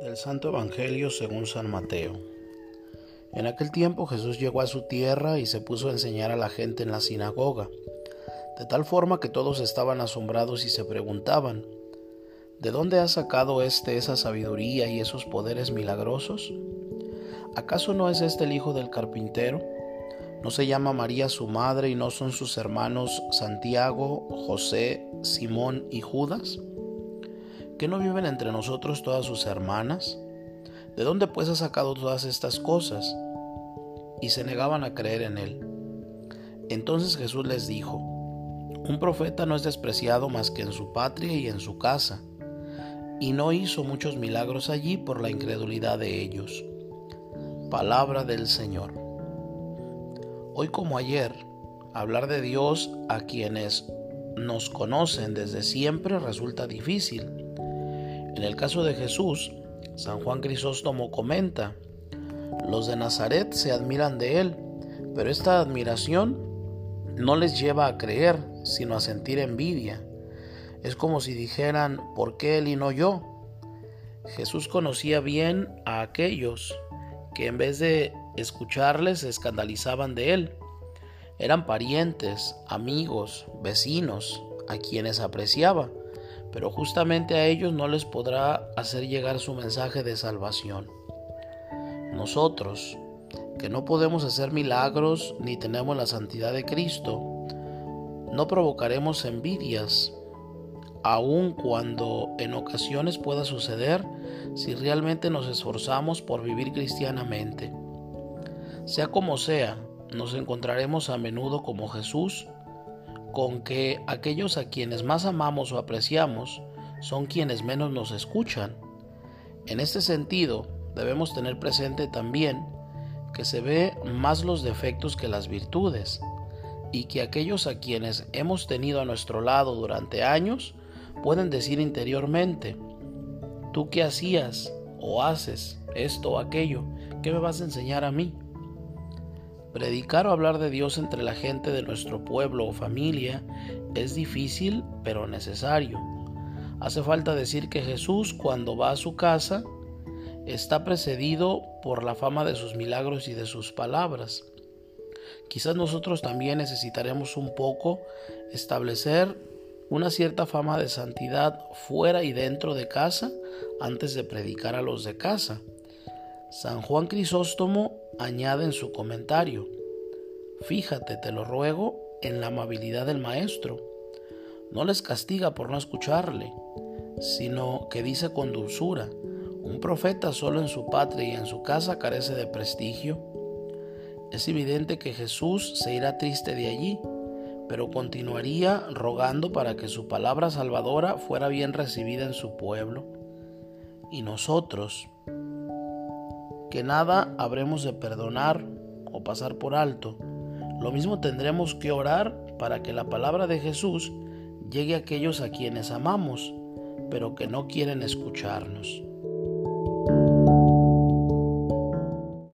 Del Santo Evangelio según San Mateo. En aquel tiempo Jesús llegó a su tierra y se puso a enseñar a la gente en la sinagoga, de tal forma que todos estaban asombrados y se preguntaban, ¿de dónde ha sacado éste esa sabiduría y esos poderes milagrosos? ¿Acaso no es este el hijo del carpintero? ¿No se llama María su madre y no son sus hermanos Santiago, José, Simón y Judas? ¿Que no viven entre nosotros todas sus hermanas? ¿De dónde pues ha sacado todas estas cosas? Y se negaban a creer en él. Entonces Jesús les dijo, un profeta no es despreciado más que en su patria y en su casa, y no hizo muchos milagros allí por la incredulidad de ellos. Palabra del Señor. Hoy como ayer, hablar de Dios a quienes nos conocen desde siempre resulta difícil en el caso de Jesús, San Juan Crisóstomo comenta, los de Nazaret se admiran de él, pero esta admiración no les lleva a creer, sino a sentir envidia. Es como si dijeran, ¿por qué él y no yo? Jesús conocía bien a aquellos que en vez de escucharles se escandalizaban de él. Eran parientes, amigos, vecinos, a quienes apreciaba pero justamente a ellos no les podrá hacer llegar su mensaje de salvación. Nosotros, que no podemos hacer milagros ni tenemos la santidad de Cristo, no provocaremos envidias, aun cuando en ocasiones pueda suceder si realmente nos esforzamos por vivir cristianamente. Sea como sea, nos encontraremos a menudo como Jesús, con que aquellos a quienes más amamos o apreciamos son quienes menos nos escuchan. En este sentido, debemos tener presente también que se ve más los defectos que las virtudes y que aquellos a quienes hemos tenido a nuestro lado durante años pueden decir interiormente, tú qué hacías o haces esto o aquello, ¿qué me vas a enseñar a mí? Predicar o hablar de Dios entre la gente de nuestro pueblo o familia es difícil pero necesario. Hace falta decir que Jesús cuando va a su casa está precedido por la fama de sus milagros y de sus palabras. Quizás nosotros también necesitaremos un poco establecer una cierta fama de santidad fuera y dentro de casa antes de predicar a los de casa. San Juan Crisóstomo añade en su comentario, fíjate, te lo ruego, en la amabilidad del Maestro. No les castiga por no escucharle, sino que dice con dulzura, un profeta solo en su patria y en su casa carece de prestigio. Es evidente que Jesús se irá triste de allí, pero continuaría rogando para que su palabra salvadora fuera bien recibida en su pueblo. Y nosotros, que nada habremos de perdonar o pasar por alto. Lo mismo tendremos que orar para que la palabra de Jesús llegue a aquellos a quienes amamos, pero que no quieren escucharnos.